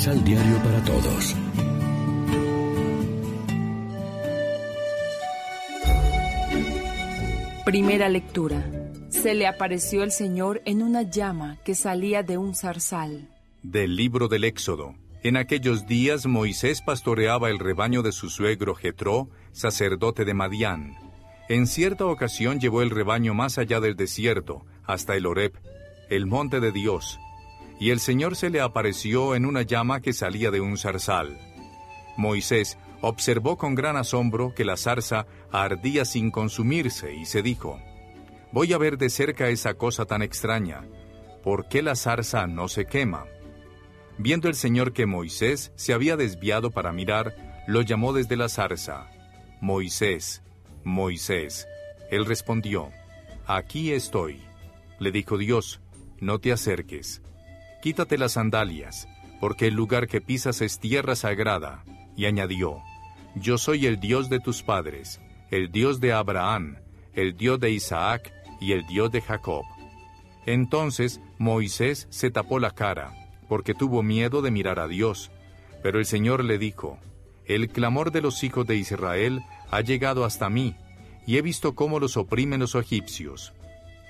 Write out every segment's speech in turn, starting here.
Misal Diario para Todos. Primera lectura. Se le apareció el Señor en una llama que salía de un zarzal. Del libro del Éxodo. En aquellos días Moisés pastoreaba el rebaño de su suegro Jetro, sacerdote de Madián. En cierta ocasión llevó el rebaño más allá del desierto, hasta el Horeb, el monte de Dios, y el Señor se le apareció en una llama que salía de un zarzal. Moisés observó con gran asombro que la zarza ardía sin consumirse y se dijo, Voy a ver de cerca esa cosa tan extraña. ¿Por qué la zarza no se quema? Viendo el Señor que Moisés se había desviado para mirar, lo llamó desde la zarza. Moisés, Moisés. Él respondió, Aquí estoy. Le dijo Dios, No te acerques. Quítate las sandalias, porque el lugar que pisas es tierra sagrada. Y añadió, Yo soy el Dios de tus padres, el Dios de Abraham, el Dios de Isaac y el Dios de Jacob. Entonces Moisés se tapó la cara porque tuvo miedo de mirar a Dios. Pero el Señor le dijo, El clamor de los hijos de Israel ha llegado hasta mí, y he visto cómo los oprimen los egipcios.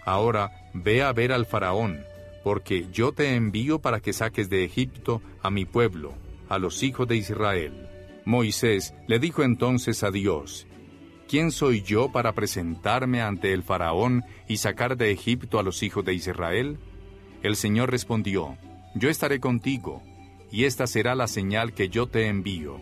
Ahora ve a ver al faraón, porque yo te envío para que saques de Egipto a mi pueblo, a los hijos de Israel. Moisés le dijo entonces a Dios, ¿Quién soy yo para presentarme ante el faraón y sacar de Egipto a los hijos de Israel? El Señor respondió, yo estaré contigo, y esta será la señal que yo te envío.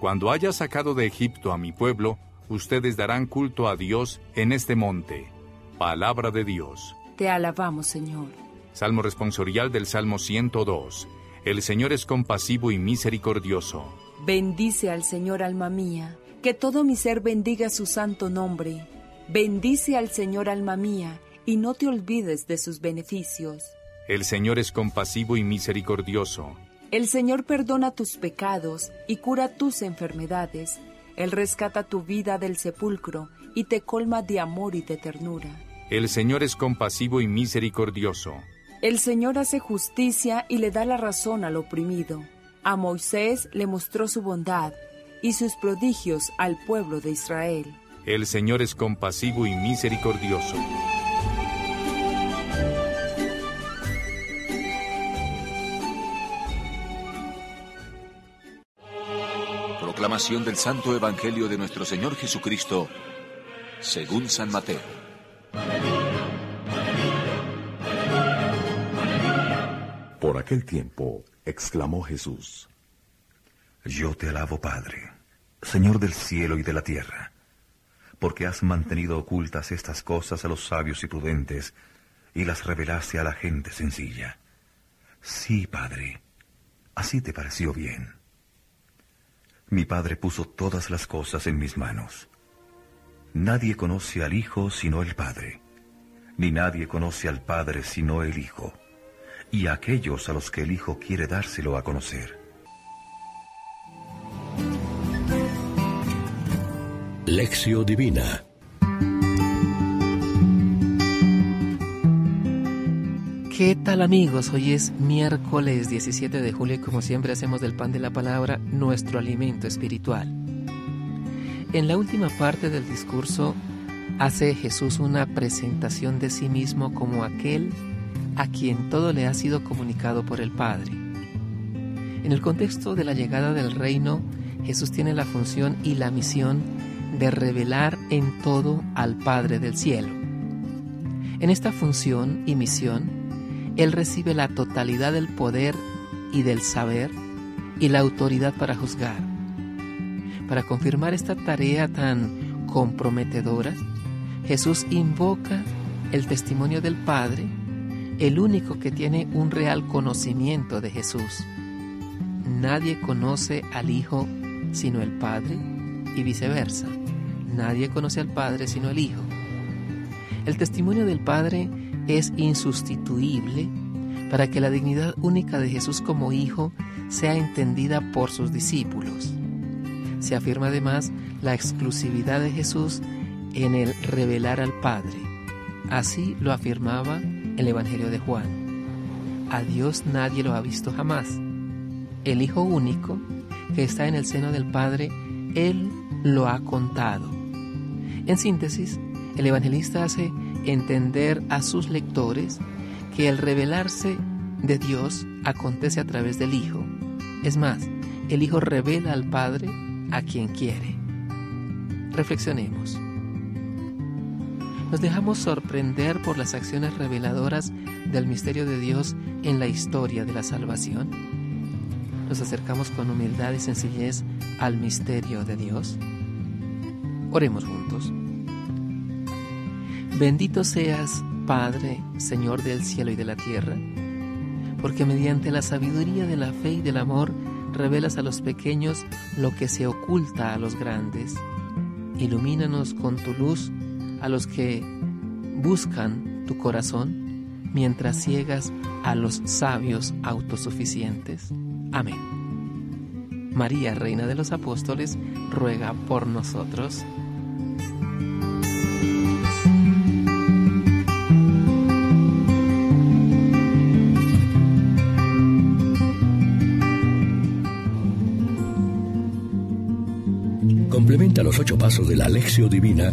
Cuando haya sacado de Egipto a mi pueblo, ustedes darán culto a Dios en este monte. Palabra de Dios. Te alabamos, Señor. Salmo responsorial del Salmo 102. El Señor es compasivo y misericordioso. Bendice al Señor, alma mía, que todo mi ser bendiga su santo nombre. Bendice al Señor, alma mía, y no te olvides de sus beneficios. El Señor es compasivo y misericordioso. El Señor perdona tus pecados y cura tus enfermedades. Él rescata tu vida del sepulcro y te colma de amor y de ternura. El Señor es compasivo y misericordioso. El Señor hace justicia y le da la razón al oprimido. A Moisés le mostró su bondad y sus prodigios al pueblo de Israel. El Señor es compasivo y misericordioso. Proclamación del Santo Evangelio de nuestro Señor Jesucristo, según San Mateo. Por aquel tiempo, exclamó Jesús, Yo te alabo, Padre, Señor del cielo y de la tierra, porque has mantenido ocultas estas cosas a los sabios y prudentes y las revelaste a la gente sencilla. Sí, Padre, así te pareció bien. Mi Padre puso todas las cosas en mis manos. Nadie conoce al Hijo sino el Padre, ni nadie conoce al Padre sino el Hijo, y a aquellos a los que el Hijo quiere dárselo a conocer. Lección Divina ¿Qué tal amigos? Hoy es miércoles 17 de julio y como siempre hacemos del pan de la palabra nuestro alimento espiritual. En la última parte del discurso hace Jesús una presentación de sí mismo como aquel a quien todo le ha sido comunicado por el Padre. En el contexto de la llegada del reino, Jesús tiene la función y la misión de revelar en todo al Padre del cielo. En esta función y misión, él recibe la totalidad del poder y del saber y la autoridad para juzgar. Para confirmar esta tarea tan comprometedora, Jesús invoca el testimonio del Padre, el único que tiene un real conocimiento de Jesús. Nadie conoce al Hijo sino el Padre y viceversa. Nadie conoce al Padre sino el Hijo. El testimonio del Padre es insustituible para que la dignidad única de Jesús como Hijo sea entendida por sus discípulos. Se afirma además la exclusividad de Jesús en el revelar al Padre. Así lo afirmaba el Evangelio de Juan. A Dios nadie lo ha visto jamás. el Hijo único, que está en el seno del Padre, Él lo ha contado. En síntesis, el evangelista hace entender a sus lectores que el revelarse de Dios acontece a través del Hijo. Es más, el Hijo revela al Padre a quien quiere. Reflexionemos. Nos dejamos sorprender por las acciones reveladoras del misterio de Dios en la historia de la salvación. Nos acercamos con humildad y sencillez al misterio de Dios. Oremos juntos. Bendito seas, Padre, Señor del cielo y de la tierra, porque mediante la sabiduría de la fe y del amor revelas a los pequeños lo que se oculta a los grandes. Ilumínanos con tu luz a los que buscan tu corazón, mientras ciegas a los sabios autosuficientes. Amén. María, Reina de los Apóstoles, ruega por nosotros. Complementa los ocho pasos de la Alexio Divina